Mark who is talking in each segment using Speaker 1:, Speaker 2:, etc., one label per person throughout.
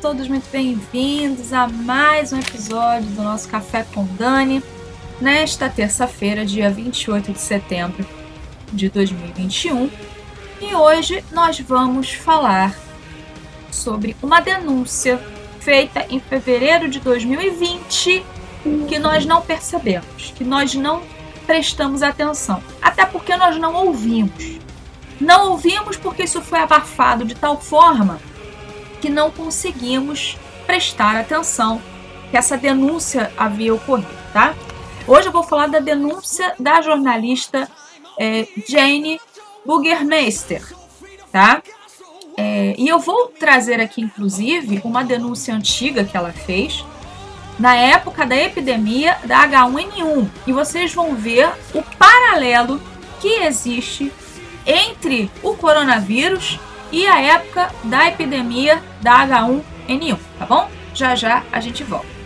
Speaker 1: todos muito bem-vindos a mais um episódio do nosso Café com Dani, nesta terça-feira, dia 28 de setembro de 2021. E hoje nós vamos falar sobre uma denúncia feita em fevereiro de 2020 que nós não percebemos, que nós não prestamos atenção, até porque nós não ouvimos. Não ouvimos porque isso foi abafado de tal forma que não conseguimos prestar atenção que essa denúncia havia ocorrido, tá? Hoje eu vou falar da denúncia da jornalista é, Jane Burgermeister, tá? É, e eu vou trazer aqui, inclusive, uma denúncia antiga que ela fez na época da epidemia da H1N1. E vocês vão ver o paralelo que existe entre o coronavírus e a época da epidemia da H1N1, tá bom? Já já a gente volta.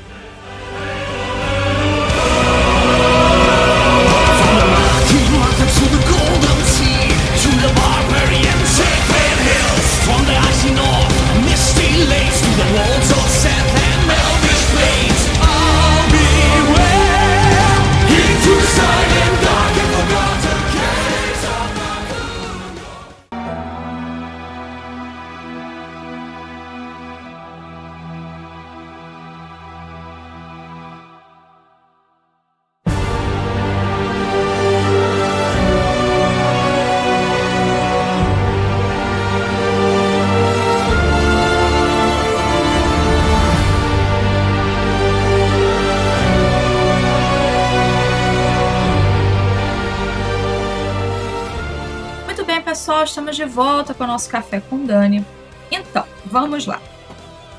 Speaker 1: Volta o nosso Café com Dani. Então, vamos lá.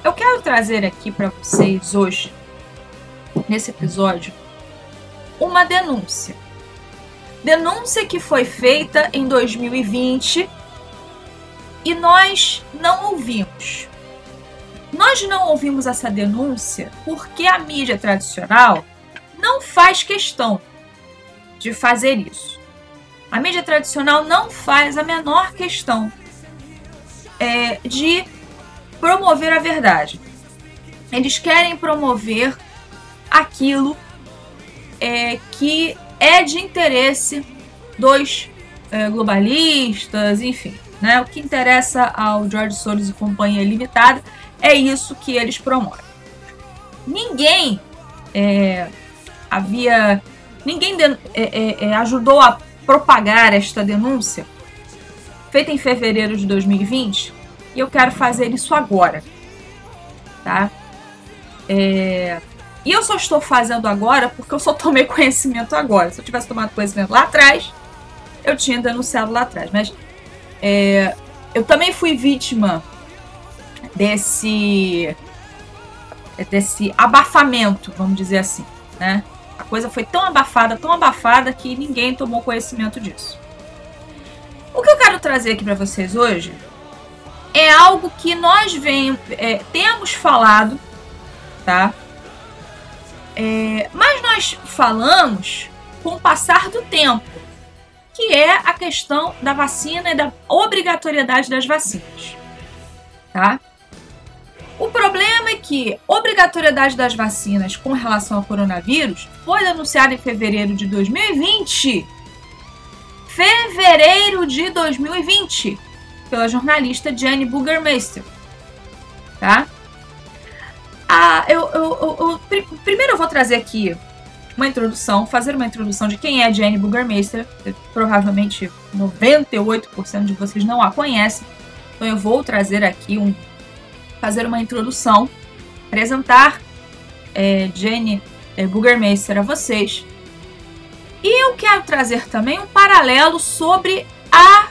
Speaker 1: Eu quero trazer aqui para vocês hoje, nesse episódio, uma denúncia. Denúncia que foi feita em 2020 e nós não ouvimos. Nós não ouvimos essa denúncia porque a mídia tradicional não faz questão de fazer isso. A mídia tradicional não faz a menor questão é, de promover a verdade. Eles querem promover aquilo é, que é de interesse dos é, globalistas, enfim. Né? O que interessa ao George Soros e Companhia Limitada é isso que eles promovem. Ninguém é, havia. Ninguém de, é, é, ajudou a propagar esta denúncia, feita em fevereiro de 2020, e eu quero fazer isso agora, tá? É... E eu só estou fazendo agora porque eu só tomei conhecimento agora. Se eu tivesse tomado conhecimento lá atrás, eu tinha denunciado lá atrás. Mas é... eu também fui vítima desse desse abafamento, vamos dizer assim, né? A coisa foi tão abafada, tão abafada que ninguém tomou conhecimento disso. O que eu quero trazer aqui para vocês hoje é algo que nós vem, é, temos falado, tá? É, mas nós falamos com o passar do tempo, que é a questão da vacina e da obrigatoriedade das vacinas, tá? O problema é que obrigatoriedade das vacinas com relação ao coronavírus foi denunciada em fevereiro de 2020. Fevereiro de 2020, pela jornalista Jenny Burgermeister. Tá? Ah, eu, eu, eu, eu, primeiro eu vou trazer aqui uma introdução, fazer uma introdução de quem é Jenny Burgermeister. Provavelmente 98% de vocês não a conhecem. Então eu vou trazer aqui um fazer uma introdução, apresentar é, Jenny é, Burgermeister a vocês. E eu quero trazer também um paralelo sobre a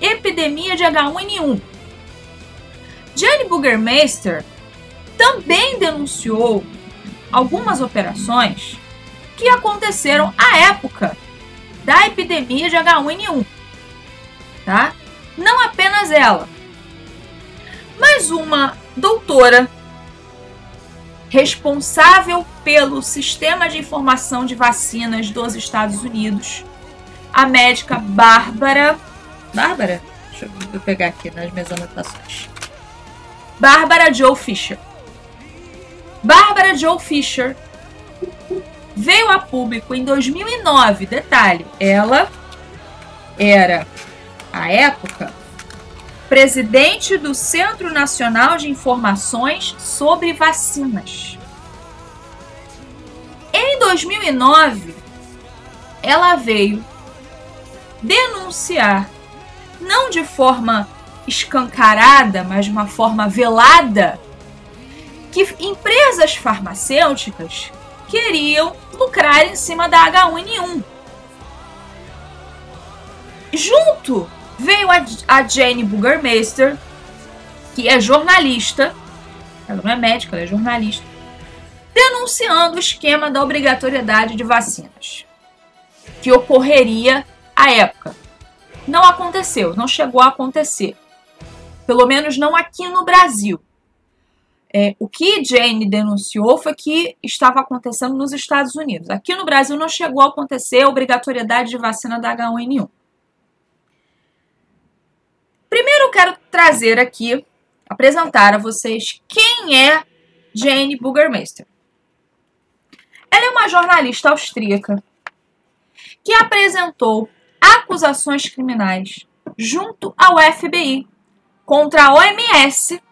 Speaker 1: epidemia de H1N1. Jenny Burgermeister também denunciou algumas operações que aconteceram à época da epidemia de H1N1. Tá? Não apenas ela, mas uma doutora, responsável pelo Sistema de Informação de Vacinas dos Estados Unidos, a médica Bárbara. Bárbara? Deixa eu pegar aqui nas minhas anotações. Barbara Joe Fisher. Barbara Joe Fisher veio a público em 2009. Detalhe, ela era, à época, presidente do Centro Nacional de Informações sobre Vacinas. Em 2009, ela veio denunciar, não de forma escancarada, mas de uma forma velada, que empresas farmacêuticas queriam lucrar em cima da H1N1. Junto veio a, a Jane Burgermeister, que é jornalista, ela não é médica, ela é jornalista, denunciando o esquema da obrigatoriedade de vacinas, que ocorreria à época. Não aconteceu, não chegou a acontecer. Pelo menos não aqui no Brasil. É, o que Jane denunciou foi que estava acontecendo nos Estados Unidos. Aqui no Brasil não chegou a acontecer a obrigatoriedade de vacina da H1N1. Primeiro eu quero trazer aqui, apresentar a vocês quem é Jane Burgermeister. Ela é uma jornalista austríaca que apresentou acusações criminais junto ao FBI contra a OMS.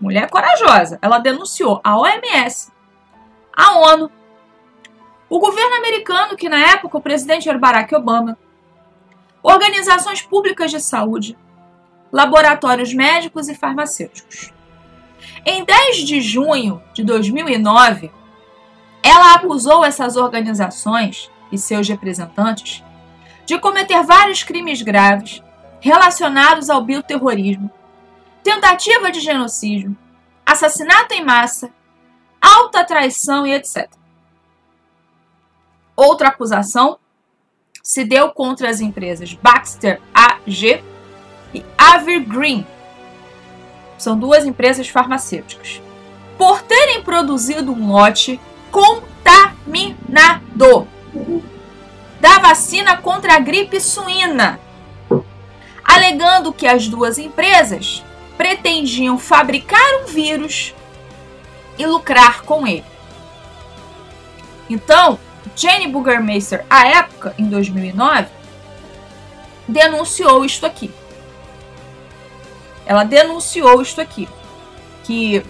Speaker 1: Mulher corajosa. Ela denunciou a OMS, a ONU, o governo americano, que na época o presidente era Barack Obama, organizações públicas de saúde, laboratórios médicos e farmacêuticos. Em 10 de junho de 2009, ela acusou essas organizações e seus representantes de cometer vários crimes graves relacionados ao bioterrorismo, tentativa de genocídio, assassinato em massa, alta traição e etc. Outra acusação se deu contra as empresas Baxter AG e Evergreen. São duas empresas farmacêuticas. Por terem produzido um lote contaminado da vacina contra a gripe suína, alegando que as duas empresas pretendiam fabricar um vírus e lucrar com ele. Então, Jane Burgermeister, à época, em 2009, denunciou isto aqui ela denunciou isto aqui, que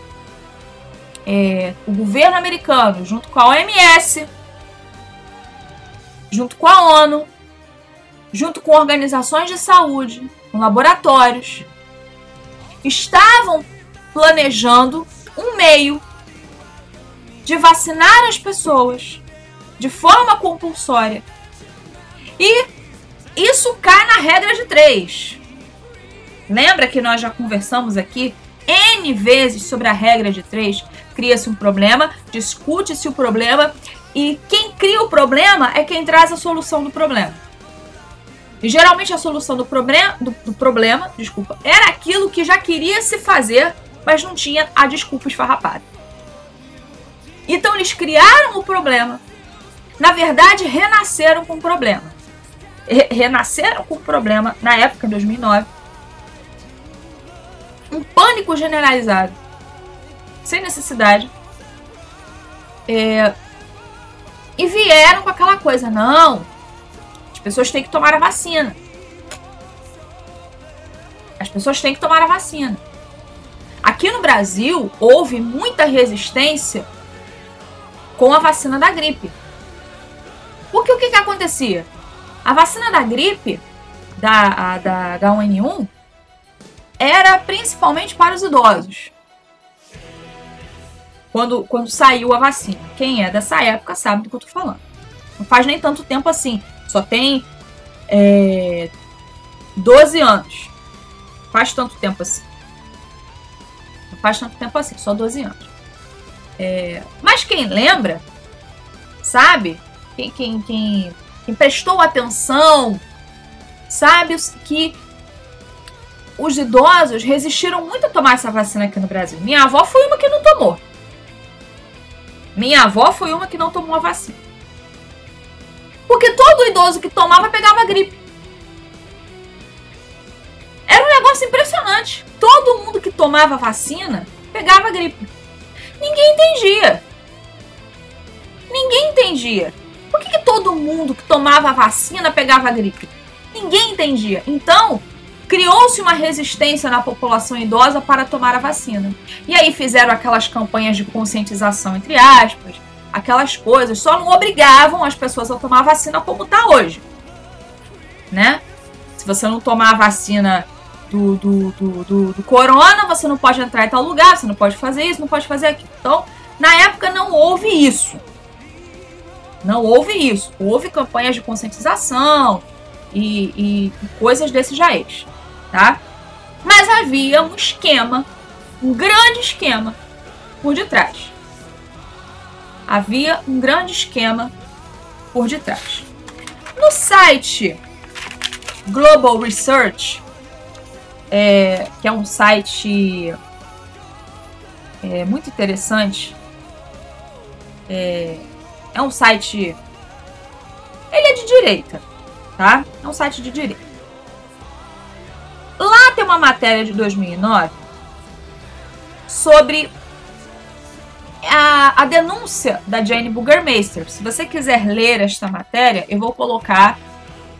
Speaker 1: é, o governo americano, junto com a OMS, junto com a ONU, junto com organizações de saúde, com laboratórios, estavam planejando um meio de vacinar as pessoas de forma compulsória. E isso cai na regra de três. Lembra que nós já conversamos aqui N vezes sobre a regra de três? Cria-se um problema, discute-se o problema e quem cria o problema é quem traz a solução do problema. E geralmente a solução do problema, do, do problema, desculpa, era aquilo que já queria se fazer, mas não tinha a desculpa esfarrapada. Então eles criaram o problema. Na verdade, renasceram com o problema. Re renasceram com o problema na época, em 2009 um pânico generalizado, sem necessidade. É, e vieram com aquela coisa: não, as pessoas têm que tomar a vacina. As pessoas têm que tomar a vacina. Aqui no Brasil, houve muita resistência com a vacina da gripe. Porque o que, que acontecia? A vacina da gripe, da, a, da H1N1, era principalmente para os idosos. Quando, quando saiu a vacina. Quem é dessa época sabe do que eu tô falando. Não faz nem tanto tempo assim. Só tem é, 12 anos. Faz tanto tempo assim. Não faz tanto tempo assim, só 12 anos. É, mas quem lembra, sabe? Quem, quem, quem, quem prestou atenção, sabe que os idosos resistiram muito a tomar essa vacina aqui no Brasil. Minha avó foi uma que não tomou. Minha avó foi uma que não tomou a vacina. Porque todo idoso que tomava pegava gripe. Era um negócio impressionante. Todo mundo que tomava vacina pegava gripe. Ninguém entendia. Ninguém entendia. Por que, que todo mundo que tomava vacina pegava gripe? Ninguém entendia. Então, criou-se uma resistência na população idosa para tomar a vacina. E aí fizeram aquelas campanhas de conscientização, entre aspas, aquelas coisas, só não obrigavam as pessoas a tomar a vacina como está hoje. Né? Se você não tomar a vacina do, do, do, do, do corona, você não pode entrar em tal lugar, você não pode fazer isso, não pode fazer aquilo. Então, na época não houve isso. Não houve isso. Houve campanhas de conscientização e, e, e coisas desse jaez, tá? Mas havia um esquema, um grande esquema por detrás. Havia um grande esquema por detrás. No site Global Research, é, que é um site é, muito interessante. É, é um site. Ele é de direita, tá? É um site de direita. Lá tem uma matéria de 2009 sobre a, a denúncia da Jane Burgermeister. Se você quiser ler esta matéria, eu vou colocar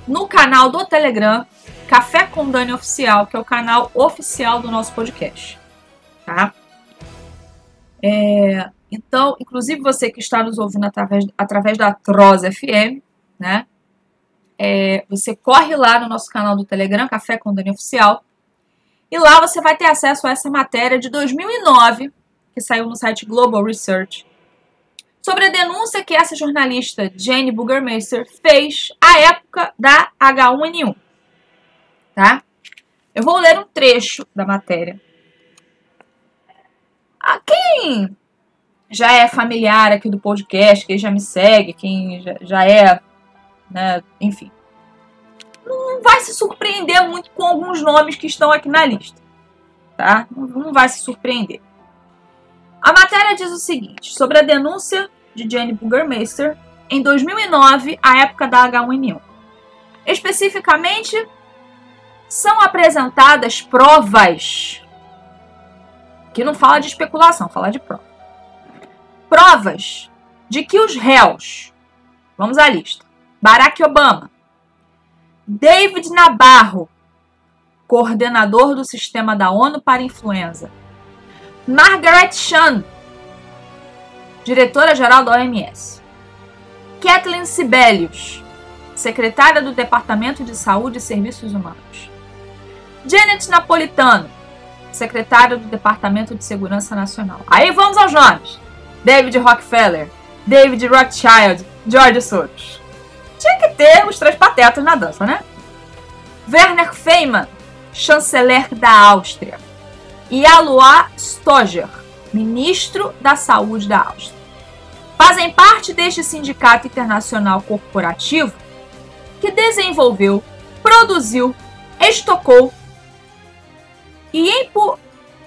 Speaker 1: no canal do Telegram Café com Dani Oficial, que é o canal oficial do nosso podcast. Tá? É, então, inclusive você que está nos ouvindo através, através da Troz FM, né? É, você corre lá no nosso canal do Telegram, Café com Dani Oficial, e lá você vai ter acesso a essa matéria de 2009, que saiu no site Global Research, sobre a denúncia que essa jornalista Jane Burgermeister fez à época da H1N1 tá? Eu vou ler um trecho da matéria. A quem já é familiar aqui do podcast, quem já me segue, quem já, já é, né, enfim, não vai se surpreender muito com alguns nomes que estão aqui na lista, tá? Não vai se surpreender. A matéria diz o seguinte, sobre a denúncia de Jane Burgermeister em 2009, a época da H1N1. Especificamente, são apresentadas provas. Que não fala de especulação, fala de prova. Provas de que os réus, vamos à lista: Barack Obama, David Nabarro, coordenador do sistema da ONU para influenza, Margaret Chan, diretora-geral da OMS, Kathleen Sibelius, secretária do Departamento de Saúde e Serviços Humanos, Janet Napolitano, secretário do Departamento de Segurança Nacional. Aí vamos aos nomes: David Rockefeller, David Rothschild, George Soros. Tinha que ter os três patetas na dança, né? Werner Feymann, chanceler da Áustria. E Alois Stoger, ministro da Saúde da Áustria. Fazem parte deste sindicato internacional corporativo que desenvolveu, produziu, estocou e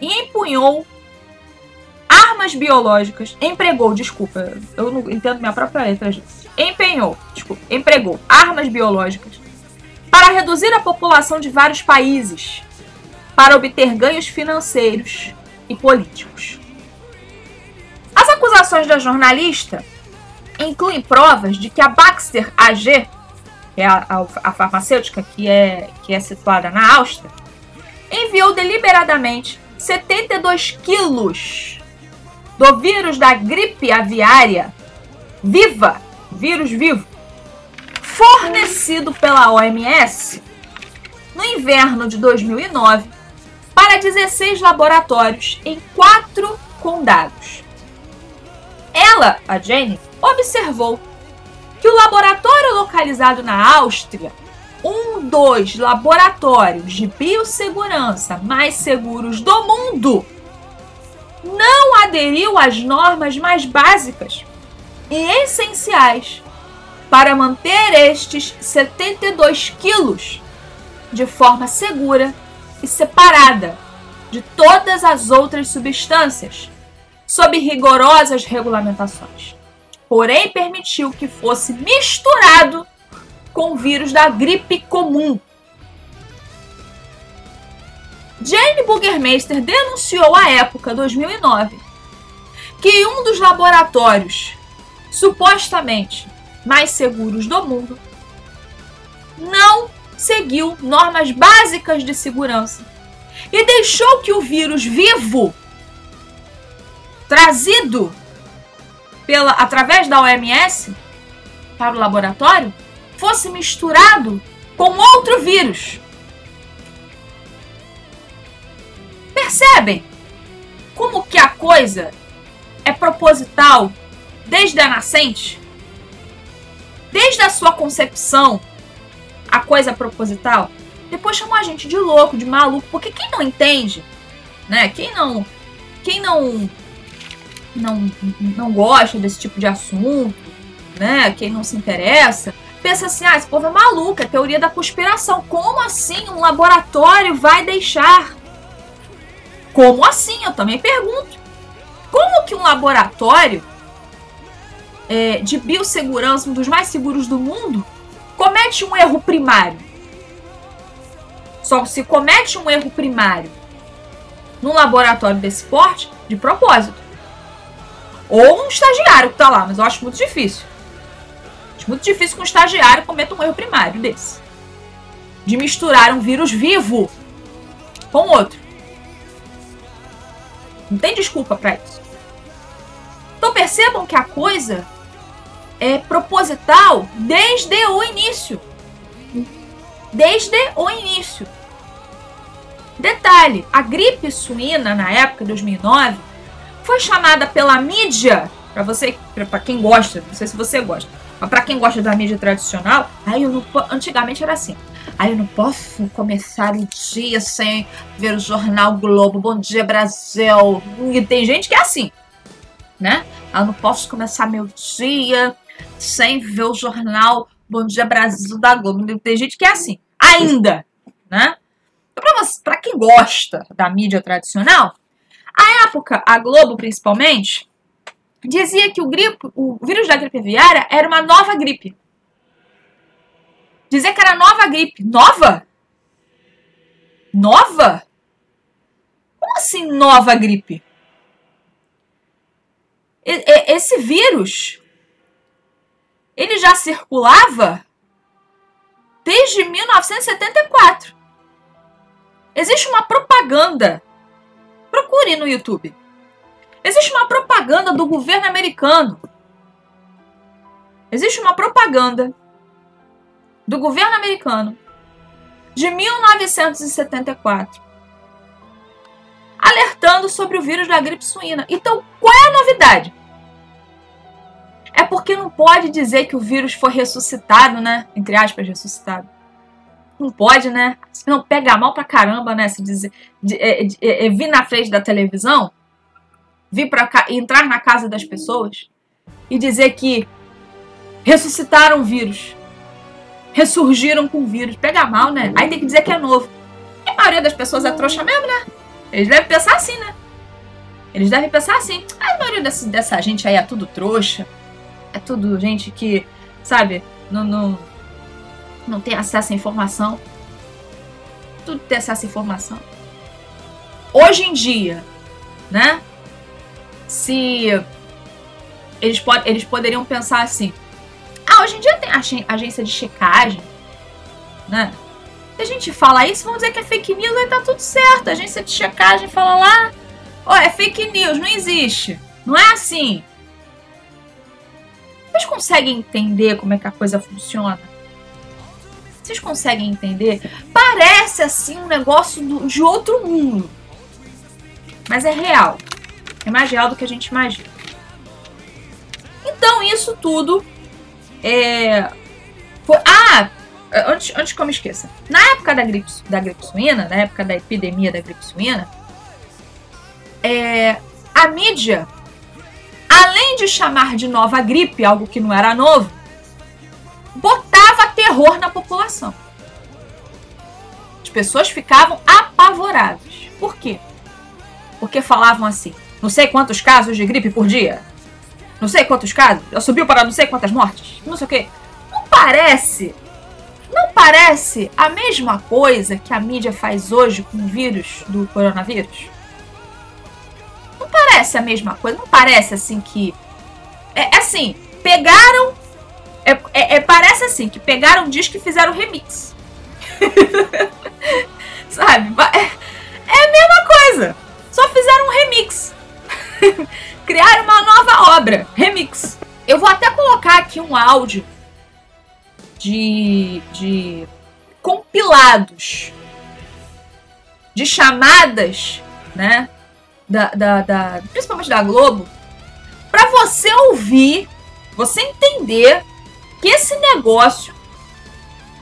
Speaker 1: empunhou armas biológicas, empregou, desculpa, eu não entendo minha própria letra, gente. Empenhou, desculpa, empregou armas biológicas para reduzir a população de vários países, para obter ganhos financeiros e políticos. As acusações da jornalista incluem provas de que a Baxter AG, que é a, a, a farmacêutica que é, que é situada na Áustria, enviou deliberadamente 72 quilos do vírus da gripe aviária viva, vírus vivo, fornecido pela OMS no inverno de 2009 para 16 laboratórios em quatro condados. Ela, a Jane, observou que o laboratório localizado na Áustria um dos laboratórios de biossegurança mais seguros do mundo não aderiu às normas mais básicas e essenciais para manter estes 72 quilos de forma segura e separada de todas as outras substâncias, sob rigorosas regulamentações. Porém, permitiu que fosse misturado com o vírus da gripe comum. Jane Burgermeister denunciou à época, 2009, que um dos laboratórios supostamente mais seguros do mundo não seguiu normas básicas de segurança e deixou que o vírus vivo trazido pela através da OMS para o laboratório fosse misturado com outro vírus. Percebem como que a coisa é proposital desde a nascente? Desde a sua concepção, a coisa proposital? Depois chamou a gente de louco, de maluco, porque quem não entende, né? Quem não, quem não não, não gosta desse tipo de assunto, né? Quem não se interessa, pensa assim: ah, esse povo é maluco, é teoria da conspiração. Como assim um laboratório vai deixar? Como assim? Eu também pergunto. Como que um laboratório é, de biossegurança, um dos mais seguros do mundo, comete um erro primário? Só se comete um erro primário num laboratório desse porte, de propósito. Ou um estagiário que tá lá, mas eu acho muito difícil. Acho muito difícil que um estagiário cometa um erro primário desse. De misturar um vírus vivo com outro. Não tem desculpa para isso. Então percebam que a coisa é proposital desde o início. Desde o início. Detalhe, a gripe suína na época de 2009 foi chamada pela mídia, para você, para quem gosta, não sei se você gosta, mas para quem gosta da mídia tradicional, aí eu não, antigamente era assim. Aí eu não posso começar o dia sem ver o jornal Globo, Bom Dia Brasil. E tem gente que é assim, né? Eu não posso começar meu dia sem ver o jornal Bom Dia Brasil da Globo. Tem gente que é assim, ainda, né? Para quem gosta da mídia tradicional, a época, a Globo principalmente, dizia que o, gripe, o vírus da gripe aviária era uma nova gripe. Dizia que era nova gripe. Nova? Nova? Como assim nova gripe? Esse vírus, ele já circulava desde 1974. Existe uma propaganda Procure no YouTube. Existe uma propaganda do governo americano. Existe uma propaganda do governo americano de 1974 alertando sobre o vírus da gripe suína. Então, qual é a novidade? É porque não pode dizer que o vírus foi ressuscitado, né? Entre aspas, ressuscitado. Não pode, né? Não pega mal pra caramba, né? Se dizer, de, é, de, é, é, vir na frente da televisão, vir para entrar na casa das pessoas e dizer que ressuscitaram o vírus, ressurgiram com o vírus. Pega mal, né? Aí tem que dizer que é novo. E a maioria das pessoas é trouxa mesmo, né? Eles devem pensar assim, né? Eles devem pensar assim. A maioria dessa, dessa gente aí é tudo trouxa. É tudo gente que, sabe, não, não não tem acesso à informação. Tudo tem acesso à informação. Hoje em dia, né? Se eles, pod eles poderiam pensar assim: ah, hoje em dia tem agência de checagem, né? Se a gente fala isso, vão dizer que é fake news, aí tá tudo certo. A agência de checagem fala lá: ó, oh, é fake news, não existe. Não é assim. Vocês conseguem entender como é que a coisa funciona? Vocês conseguem entender? Parece assim um negócio do, de outro mundo. Mas é real. É mais real do que a gente imagina. Então, isso tudo é. Foi... Ah! Antes, antes que eu me esqueça. Na época da gripe, da gripe suína, na época da epidemia da gripe suína, é, a mídia, além de chamar de nova gripe, algo que não era novo, botava terror na população. As pessoas ficavam apavoradas. Por quê? Porque falavam assim: não sei quantos casos de gripe por dia. Não sei quantos casos. Subiu para não sei quantas mortes. Não sei o quê. Não parece. Não parece a mesma coisa que a mídia faz hoje com o vírus do coronavírus? Parece a mesma coisa? Não parece assim que. É, é assim, pegaram. É, é, é, parece assim, que pegaram um disco e fizeram remix. Sabe? É, é a mesma coisa. Só fizeram um remix. Criaram uma nova obra. Remix. Eu vou até colocar aqui um áudio de, de compilados de chamadas, né? Da, da, da, principalmente da Globo, para você ouvir, você entender que esse negócio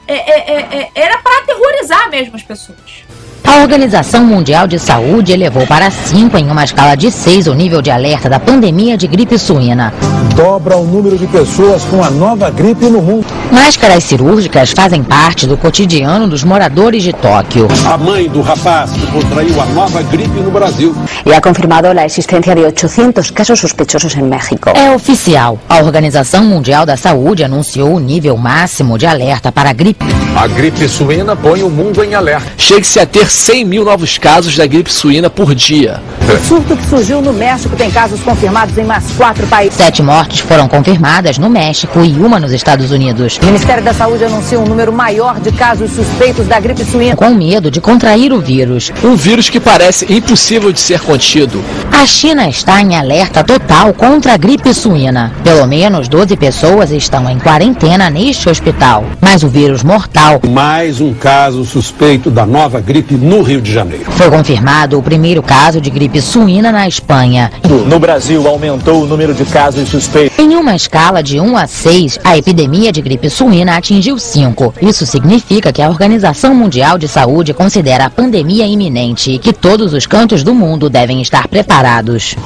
Speaker 1: é, é, é, é era para aterrorizar mesmo as pessoas.
Speaker 2: A Organização Mundial de Saúde elevou para 5 em uma escala de 6 o nível de alerta da pandemia de gripe suína.
Speaker 3: Dobra o número de pessoas com a nova gripe no mundo.
Speaker 2: Máscaras cirúrgicas fazem parte do cotidiano dos moradores de Tóquio.
Speaker 4: A mãe do rapaz que contraiu a nova gripe no Brasil.
Speaker 5: E ha confirmado a existência de 800 casos sospechosos em México.
Speaker 2: É oficial. A Organização Mundial da Saúde anunciou o nível máximo de alerta para a gripe.
Speaker 4: A gripe suína põe o mundo em alerta.
Speaker 6: Chega-se a ter 100 mil novos casos da gripe suína por dia.
Speaker 5: O surto que surgiu no México tem casos confirmados em mais quatro países.
Speaker 2: Sete mortes foram confirmadas no México e uma nos Estados Unidos.
Speaker 5: O Ministério da Saúde anuncia um número maior de casos suspeitos da gripe suína.
Speaker 2: Com medo de contrair o vírus.
Speaker 6: Um vírus que parece impossível de ser contido.
Speaker 2: A China está em alerta total contra a gripe suína. Pelo menos 12 pessoas estão em quarentena neste hospital. Mas o vírus mortal.
Speaker 4: Mais um caso suspeito da nova gripe no Rio de Janeiro.
Speaker 2: Foi confirmado o primeiro caso de gripe suína na Espanha.
Speaker 7: No Brasil, aumentou o número de casos suspeitos.
Speaker 2: Em uma escala de 1 a 6, a epidemia de gripe suína atingiu 5. Isso significa que a Organização Mundial de Saúde considera a pandemia iminente e que todos os cantos do mundo devem estar preparados.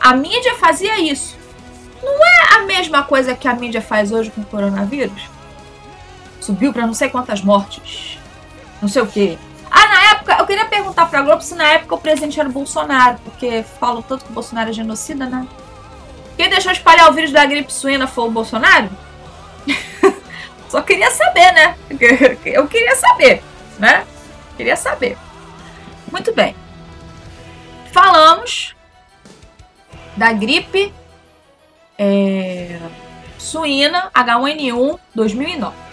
Speaker 1: A mídia fazia isso. Não é a mesma coisa que a mídia faz hoje com o coronavírus? Subiu para não sei quantas mortes. Não sei o quê. Ah, na época, eu queria perguntar pra Globo se na época o presidente era o Bolsonaro, porque falam tanto que o Bolsonaro é genocida, né? Quem deixou espalhar o vírus da gripe suína foi o Bolsonaro? Só queria saber, né? Eu queria saber, né? Queria saber. Muito bem. Falamos da gripe é, suína H1N1 2009.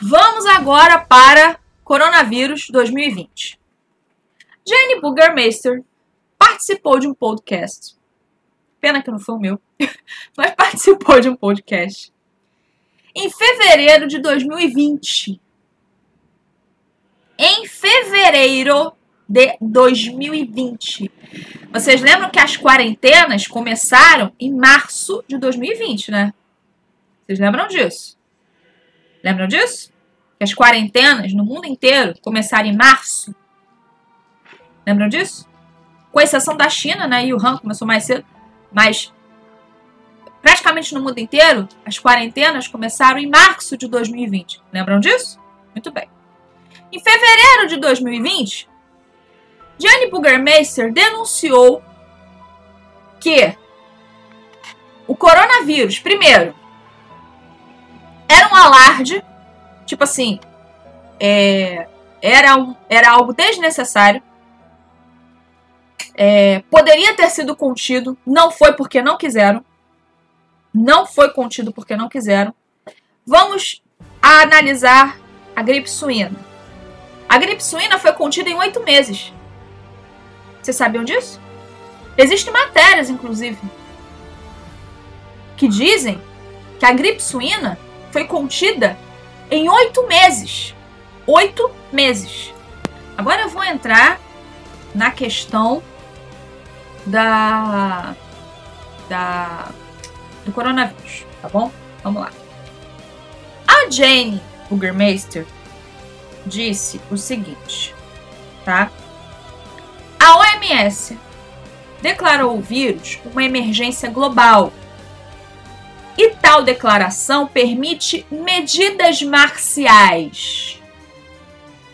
Speaker 1: Vamos agora para coronavírus 2020. Jane Burgermeister participou de um podcast. Pena que não foi o meu, mas participou de um podcast em fevereiro de 2020. Em fevereiro de 2020. Vocês lembram que as quarentenas começaram em março de 2020, né? Vocês lembram disso? Lembram disso? Que as quarentenas no mundo inteiro começaram em março. Lembram disso? Com exceção da China, né? Wuhan começou mais cedo. Mas praticamente no mundo inteiro, as quarentenas começaram em março de 2020. Lembram disso? Muito bem. Em fevereiro de 2020, Gianni Burgermeister denunciou que o coronavírus, primeiro, era um alarde, tipo assim, é, era, um, era algo desnecessário, é, poderia ter sido contido, não foi porque não quiseram, não foi contido porque não quiseram. Vamos analisar a gripe suína. A gripe suína foi contida em oito meses. Vocês sabiam disso? Existem matérias, inclusive, que dizem que a gripe suína foi contida em oito meses. Oito meses. Agora eu vou entrar na questão da, da do coronavírus, tá bom? Vamos lá. A Jane Burgermeister disse o seguinte, tá? A OMS declarou o vírus uma emergência global. E tal declaração permite medidas marciais.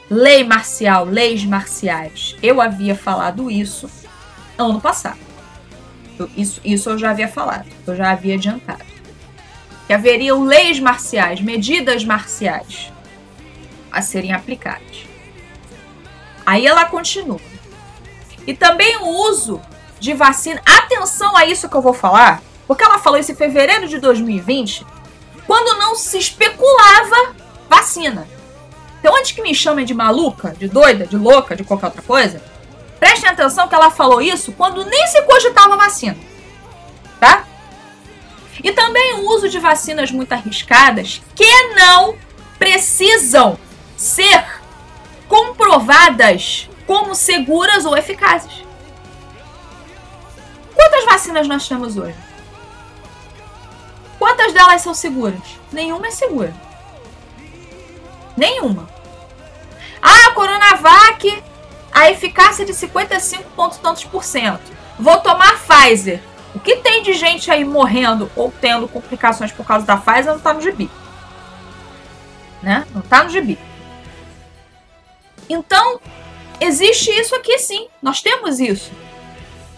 Speaker 1: Lei marcial, leis marciais. Eu havia falado isso ano passado. Eu, isso, isso eu já havia falado, eu já havia adiantado. que haveriam leis marciais, medidas marciais a serem aplicadas. Aí ela continua. E também o uso de vacina. Atenção a isso que eu vou falar, porque ela falou isso em fevereiro de 2020, quando não se especulava vacina. Então, antes que me chamem de maluca, de doida, de louca, de qualquer outra coisa, prestem atenção que ela falou isso quando nem se cogitava vacina. Tá? E também o uso de vacinas muito arriscadas que não precisam ser comprovadas como seguras ou eficazes. Quantas vacinas nós temos hoje? Quantas delas são seguras? Nenhuma é segura. Nenhuma. Ah, Coronavac, a eficácia de 55 pontos tantos por cento. Vou tomar Pfizer. O que tem de gente aí morrendo ou tendo complicações por causa da Pfizer não tá no gibi. Né? Não tá no gibi. Então, existe isso aqui sim. Nós temos isso.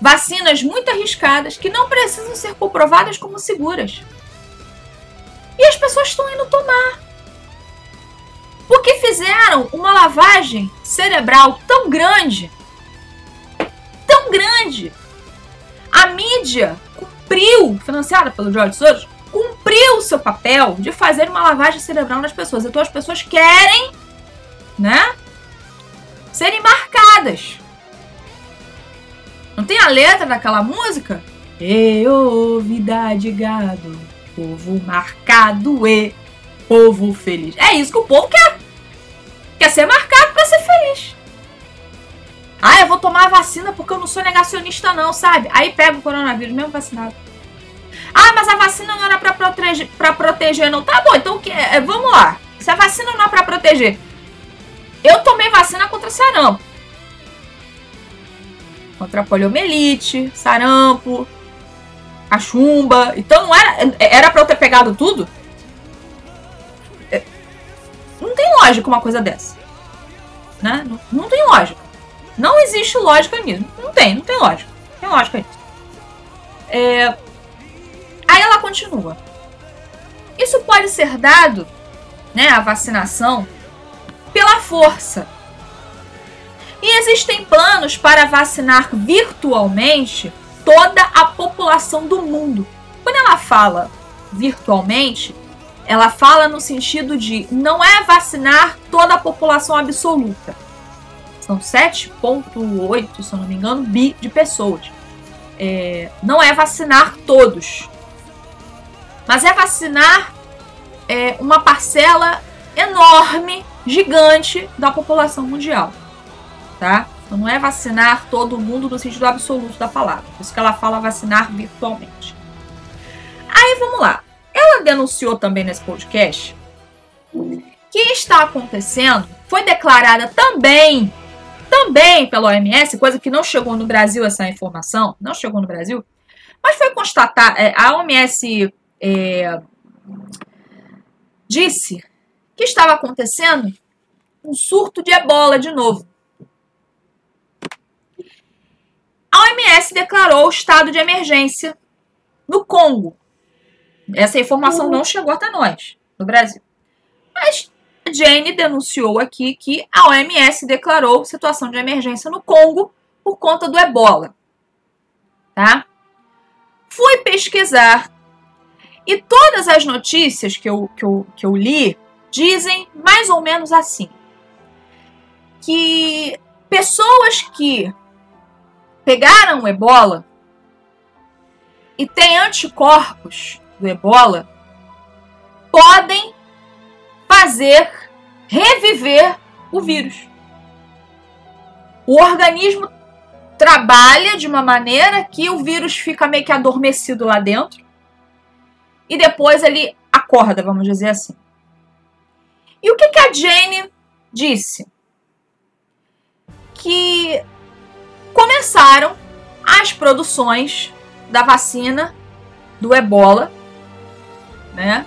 Speaker 1: Vacinas muito arriscadas que não precisam ser comprovadas como seguras. E as pessoas estão indo tomar. Porque fizeram uma lavagem cerebral tão grande, tão grande. A mídia cumpriu, financiada pelo George Soros, cumpriu o seu papel de fazer uma lavagem cerebral nas pessoas. Então as pessoas querem, né, serem marcadas. Não tem a letra daquela música? E ouvidade gado, povo marcado e povo feliz. É isso que o povo quer. Quer ser marcado para ser feliz. Ah, eu vou tomar a vacina porque eu não sou negacionista não, sabe? Aí pega o coronavírus mesmo vacinado. Ah, mas a vacina não era para proteger, pra proteger não. Tá bom, então que, é, vamos lá. Se a vacina não é para proteger. Eu tomei vacina contra sarampo. Contra poliomielite, sarampo, a chumba. Então não era. Era pra eu ter pegado tudo? É, não tem lógica uma coisa dessa. Né? Não, não tem lógica. Não existe lógica nisso. Não tem, não tem lógica. Tem lógica nisso. É... Aí ela continua. Isso pode ser dado, né, a vacinação, pela força. E existem planos para vacinar virtualmente toda a população do mundo. Quando ela fala virtualmente, ela fala no sentido de não é vacinar toda a população absoluta. São 7,8, se eu não me engano, bi de pessoas. É, não é vacinar todos, mas é vacinar é, uma parcela enorme, gigante da população mundial, tá? Então não é vacinar todo mundo no sentido absoluto da palavra. Por isso que ela fala vacinar virtualmente. Aí vamos lá. Ela denunciou também nesse podcast que está acontecendo, foi declarada também, também pela OMS, coisa que não chegou no Brasil essa informação, não chegou no Brasil, mas foi constatar, é, a OMS é, disse que estava acontecendo um surto de ebola de novo. A OMS declarou o estado de emergência no Congo. Essa informação não chegou até nós, no Brasil. Mas a Jane denunciou aqui que a OMS declarou situação de emergência no Congo por conta do ebola. Tá? Fui pesquisar e todas as notícias que eu, que eu, que eu li dizem mais ou menos assim: que pessoas que pegaram o ebola e têm anticorpos do ebola podem fazer reviver o vírus. O organismo trabalha de uma maneira que o vírus fica meio que adormecido lá dentro e depois ele acorda, vamos dizer assim. E o que, que a Jane disse? Que começaram as produções da vacina do ebola, né?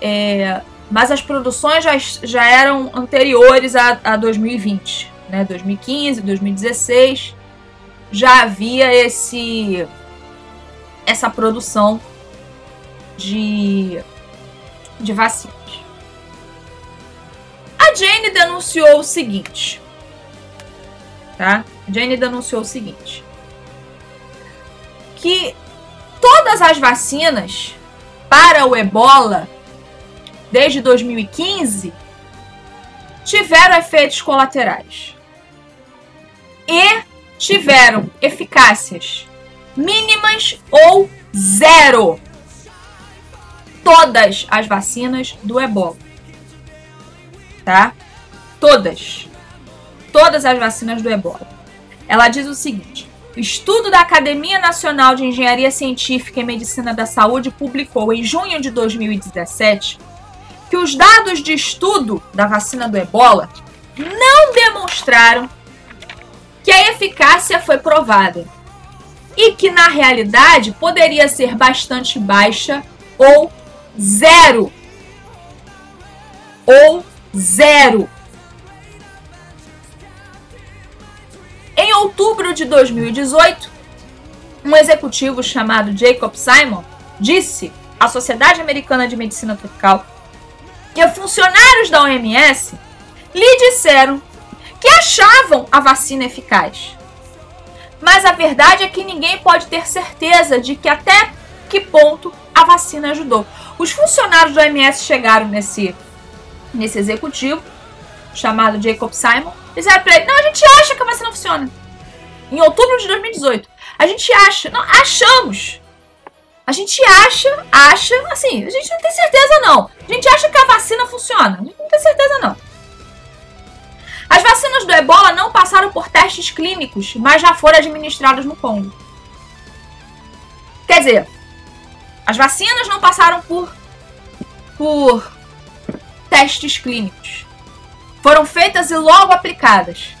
Speaker 1: É, mas as produções já, já eram anteriores a, a 2020, né? 2015, 2016 já havia esse essa produção de de vacinas. A Jane denunciou o seguinte, tá? Jane denunciou o seguinte, que todas as vacinas para o Ebola desde 2015 tiveram efeitos colaterais e tiveram eficácias mínimas ou zero. Todas as vacinas do ebola. Tá? Todas. Todas as vacinas do ebola. Ela diz o seguinte: o estudo da Academia Nacional de Engenharia Científica e Medicina da Saúde publicou em junho de 2017 que os dados de estudo da vacina do ebola não demonstraram que a eficácia foi provada e que na realidade poderia ser bastante baixa ou zero. Ou zero. Em outubro de 2018, um executivo chamado Jacob Simon disse à Sociedade Americana de Medicina Tropical que funcionários da OMS lhe disseram que achavam a vacina eficaz. Mas a verdade é que ninguém pode ter certeza de que até que ponto a vacina ajudou. Os funcionários do OMS chegaram nesse, nesse executivo, chamado Jacob Simon, disseram para ele: Não, a gente acha que a vacina funciona. Em outubro de 2018. A gente acha, não, achamos. A gente acha, acha, assim, a gente não tem certeza não. A gente acha que a vacina funciona. A gente não tem certeza não. As vacinas do ebola não passaram por testes clínicos, mas já foram administradas no Congo. Quer dizer, as vacinas não passaram por, por testes clínicos. Foram feitas e logo aplicadas.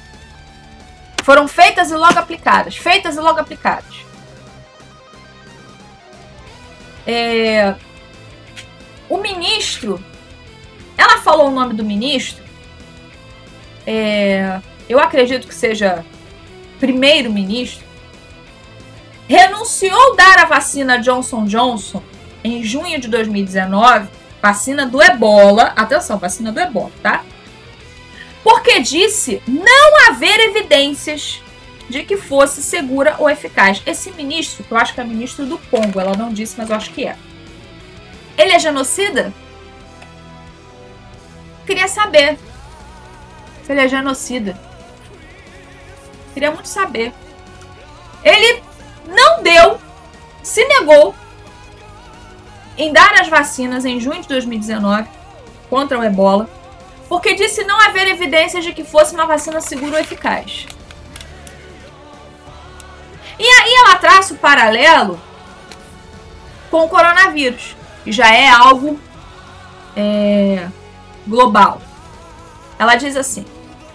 Speaker 1: Foram feitas e logo aplicadas. Feitas e logo aplicadas. É, o ministro. Ela falou o nome do ministro é, eu acredito que seja primeiro-ministro, renunciou dar a vacina Johnson Johnson em junho de 2019, vacina do ebola, atenção, vacina do ebola, tá? Porque disse não haver evidências de que fosse segura ou eficaz. Esse ministro, que eu acho que é ministro do Congo, ela não disse, mas eu acho que é. Ele é genocida? Queria saber se ele é genocida. Queria muito saber. Ele não deu, se negou em dar as vacinas em junho de 2019 contra o ebola, porque disse não haver evidências de que fosse uma vacina segura ou eficaz. E aí ela traça o paralelo com o coronavírus, que já é algo é, global. Ela diz assim: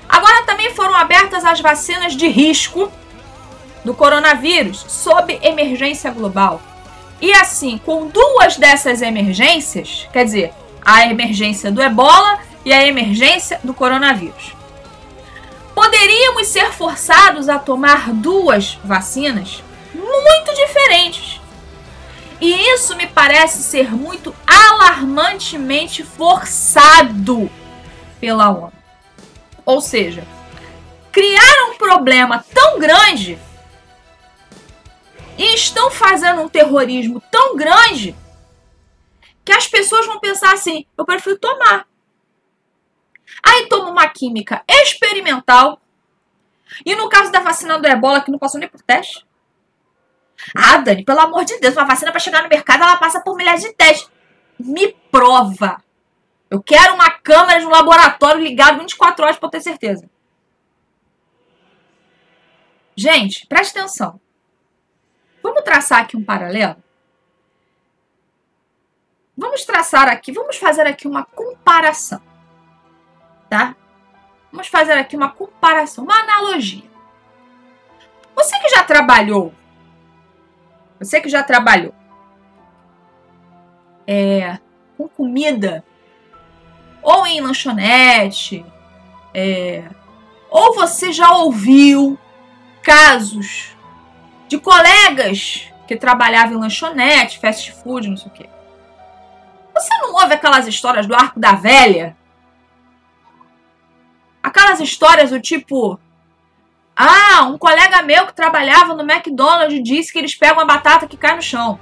Speaker 1: Agora também foram abertas as vacinas de risco do coronavírus sob emergência global. E assim, com duas dessas emergências, quer dizer, a emergência do ebola e a emergência do coronavírus, poderíamos ser forçados a tomar duas vacinas muito diferentes. E isso me parece ser muito alarmantemente forçado pela ONU. Ou seja, criaram um problema tão grande e estão fazendo um terrorismo tão grande que as pessoas vão pensar assim: eu prefiro tomar. Aí toma uma química experimental. E no caso da vacina do ebola, que não passou nem por teste. Ah, Dani, pelo amor de Deus, uma vacina para chegar no mercado, ela passa por milhares de testes. Me prova. Eu quero uma câmera de um laboratório ligado 24 horas para ter certeza. Gente, preste atenção. Vamos traçar aqui um paralelo? Vamos traçar aqui, vamos fazer aqui uma comparação. Tá? Vamos fazer aqui uma comparação, uma analogia. Você que já trabalhou, você que já trabalhou é, com comida ou em lanchonete, é, ou você já ouviu casos de colegas que trabalhavam em lanchonete, fast food, não sei o quê, Você não ouve aquelas histórias do arco da velha? Histórias do tipo. Ah, um colega meu que trabalhava no McDonald's disse que eles pegam a batata que cai no chão.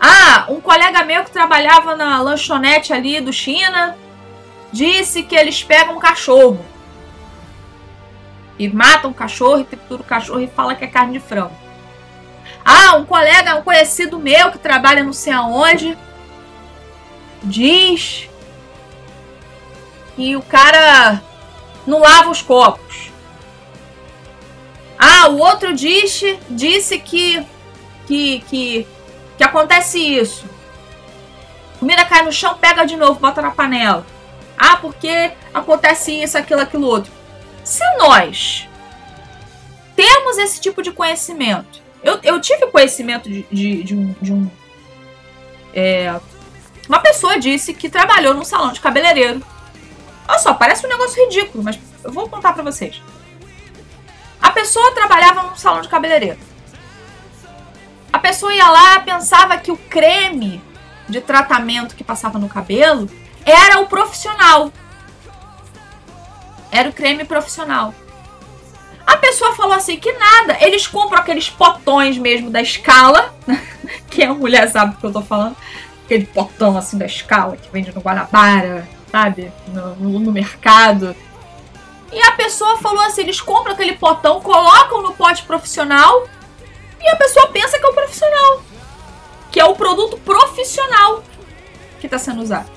Speaker 1: Ah, um colega meu que trabalhava na lanchonete ali do China disse que eles pegam um cachorro. E matam o cachorro e trituram o cachorro e fala que é carne de frango. Ah, um colega, um conhecido meu que trabalha não sei aonde diz que o cara não lava os copos. Ah, o outro disse, disse que, que, que, que acontece isso. Comida cai no chão, pega de novo, bota na panela. Ah, porque acontece isso, aquilo, aquilo outro. Se nós temos esse tipo de conhecimento, eu, eu tive conhecimento de, de, de um. De um é, uma pessoa disse que trabalhou num salão de cabeleireiro. Olha só, parece um negócio ridículo, mas eu vou contar pra vocês. A pessoa trabalhava num salão de cabeleireiro. A pessoa ia lá, pensava que o creme de tratamento que passava no cabelo era o profissional. Era o creme profissional. A pessoa falou assim que nada, eles compram aqueles potões mesmo da escala, que a mulher sabe do que eu tô falando, aquele potão assim da escala que vende no Guanabara, sabe? No, no, no mercado. E a pessoa falou assim: eles compram aquele potão, colocam no pote profissional e a pessoa pensa que é o profissional. Que é o produto profissional que está sendo usado.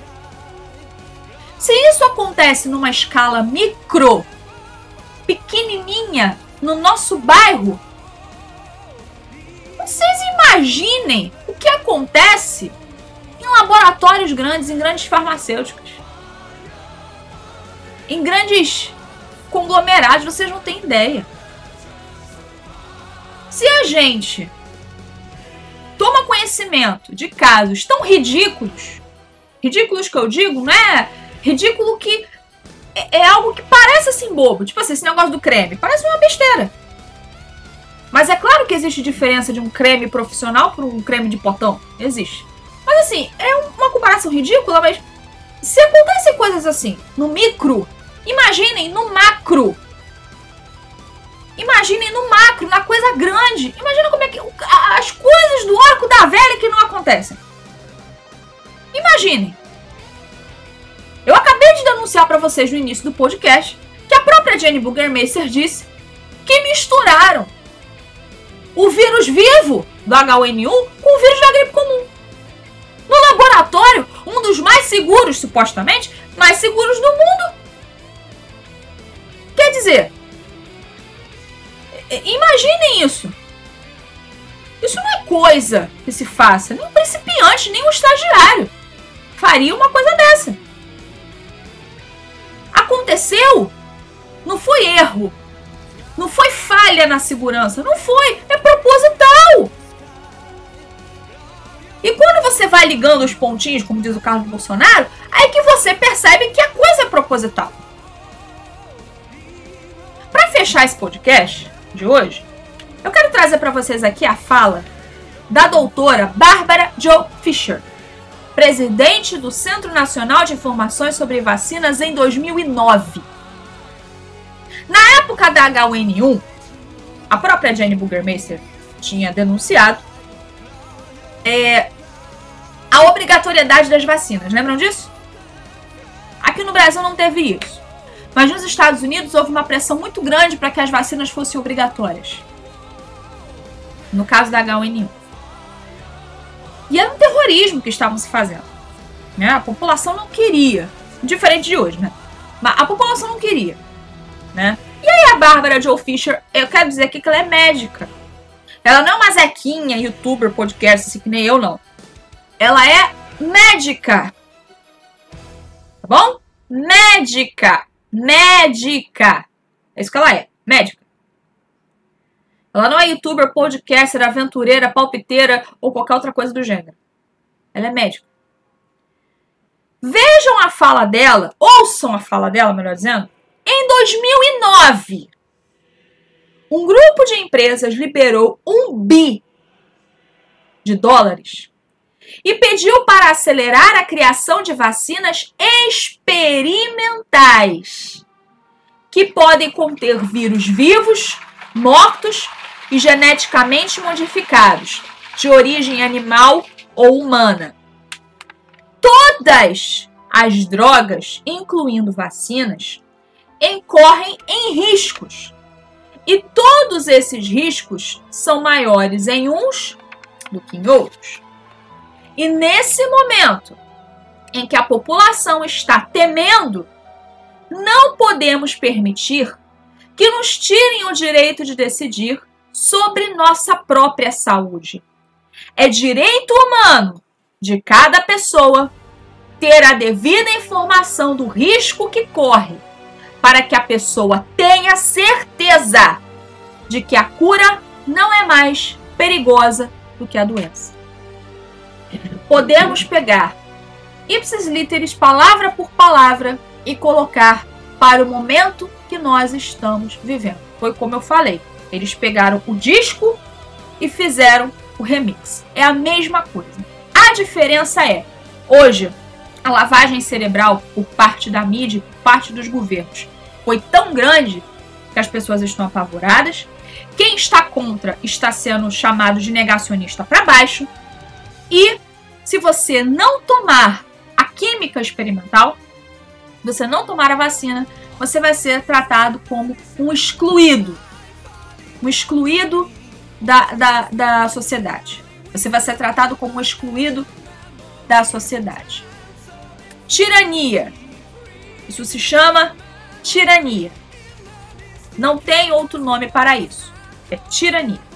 Speaker 1: Se isso acontece numa escala micro, pequenininha, no nosso bairro, vocês imaginem o que acontece em laboratórios grandes, em grandes farmacêuticas, em grandes conglomerados, vocês não têm ideia. Se a gente toma conhecimento de casos tão ridículos, ridículos que eu digo, não é ridículo que é, é algo que parece assim bobo. Tipo assim, esse negócio do creme. Parece uma besteira. Mas é claro que existe diferença de um creme profissional para um creme de potão. Existe. Mas assim, é uma comparação ridícula, mas se acontecem coisas assim no micro, imaginem no macro. Imaginem no macro, na coisa grande. Imagina como é que as coisas do arco da velha que não acontecem. Imaginem. Eu acabei de denunciar para vocês no início do podcast que a própria Jenny Burgermeister disse que misturaram o vírus vivo do H1N1 com o vírus da gripe comum. No laboratório, um dos mais seguros, supostamente, mais seguros do mundo. Dizer, imaginem isso. Isso não é coisa que se faça. Nem um principiante, nem um estagiário faria uma coisa dessa aconteceu. Não foi erro. Não foi falha na segurança. Não foi. É proposital. E quando você vai ligando os pontinhos, como diz o Carlos Bolsonaro, aí que você percebe que a coisa é proposital. Fechar esse podcast de hoje, eu quero trazer para vocês aqui a fala da doutora Bárbara Joe Fisher presidente do Centro Nacional de Informações sobre Vacinas em 2009. Na época da H1N1, a própria Jenny Burgermeister tinha denunciado é, a obrigatoriedade das vacinas. Lembram disso? Aqui no Brasil não teve isso. Mas nos Estados Unidos houve uma pressão muito grande para que as vacinas fossem obrigatórias. No caso da H1N1. E era um terrorismo que estavam se fazendo. Né? A população não queria. Diferente de hoje, né? Mas a população não queria. Né? E aí a Bárbara Joe Fisher, eu quero dizer aqui que ela é médica. Ela não é uma Zequinha, youtuber, podcast, assim que nem eu, não. Ela é médica. Tá bom? Médica. Médica. É isso que ela é. Médica. Ela não é youtuber, podcaster, aventureira, palpiteira ou qualquer outra coisa do gênero. Ela é médica. Vejam a fala dela, ouçam a fala dela, melhor dizendo, em 2009. Um grupo de empresas liberou um bi de dólares e pediu para acelerar a criação de vacinas experimentais que podem conter vírus vivos, mortos e geneticamente modificados, de origem animal ou humana. Todas as drogas, incluindo vacinas, incorrem em riscos. E todos esses riscos são maiores em uns do que em outros. E nesse momento em que a população está temendo, não podemos permitir que nos tirem o direito de decidir sobre nossa própria saúde. É direito humano de cada pessoa ter a devida informação do risco que corre, para que a pessoa tenha certeza de que a cura não é mais perigosa do que a doença podemos pegar ipsis literis, palavra por palavra, e colocar para o momento que nós estamos vivendo. Foi como eu falei. Eles pegaram o disco e fizeram o remix. É a mesma coisa. A diferença é, hoje, a lavagem cerebral por parte da mídia, por parte dos governos, foi tão grande que as pessoas estão apavoradas. Quem está contra está sendo chamado de negacionista para baixo. E se você não tomar a química experimental, você não tomar a vacina, você vai ser tratado como um excluído. Um excluído da, da, da sociedade. Você vai ser tratado como um excluído da sociedade. Tirania. Isso se chama tirania. Não tem outro nome para isso. É tirania.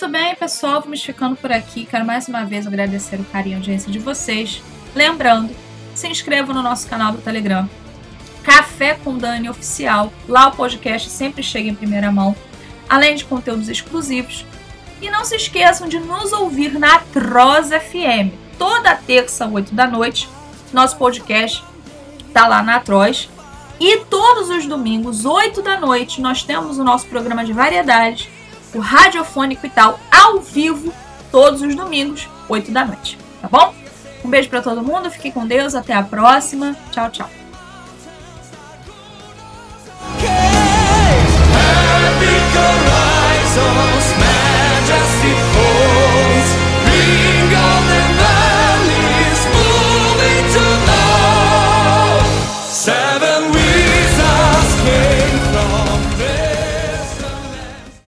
Speaker 1: Muito bem, pessoal, vamos ficando por aqui. Quero mais uma vez agradecer o carinho e audiência de vocês. Lembrando, se inscreva no nosso canal do Telegram, Café com Dani Oficial. Lá o podcast sempre chega em primeira mão, além de conteúdos exclusivos. E não se esqueçam de nos ouvir na Troz FM. Toda terça, 8 da noite, nosso podcast tá lá na Troz. E todos os domingos, 8 da noite, nós temos o nosso programa de variedades o Radiofônico e tal, ao vivo, todos os domingos, 8 da noite. Tá bom? Um beijo para todo mundo, fique com Deus, até a próxima. Tchau, tchau.